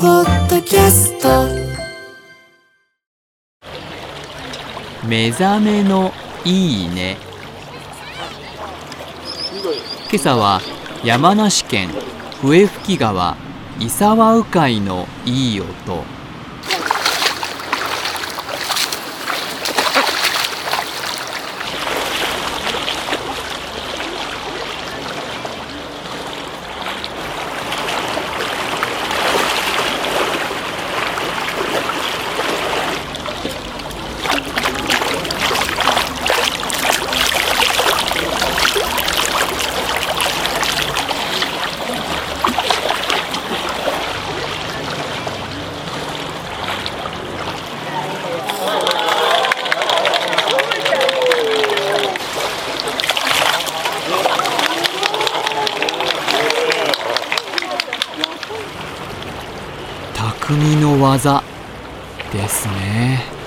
ポッドキャスト。目覚めのいいね。今朝は山梨県笛吹川伊沢鵜飼のいい音。匠の技ですね。